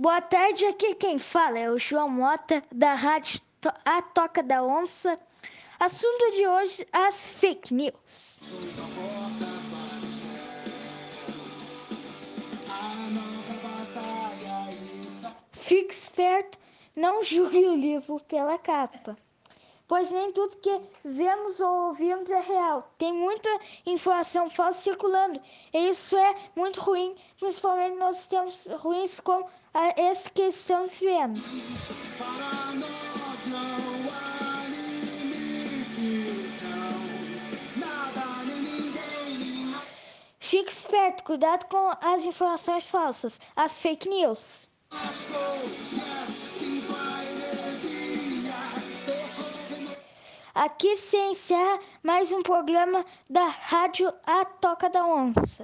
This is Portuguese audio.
Boa tarde, aqui quem fala é o João Mota, da Rádio A Toca da Onça. Assunto de hoje, as fake news. Fique esperto, não julgue o livro pela capa pois nem tudo que vemos ou ouvimos é real. Tem muita informação falsa circulando, e isso é muito ruim, principalmente nos tempos ruins como esse que estamos vendo. Para nós não há limites, não. Nada ninguém. Fique esperto, cuidado com as informações falsas, as fake news. Aqui se encerra mais um programa da Rádio A Toca da Onça.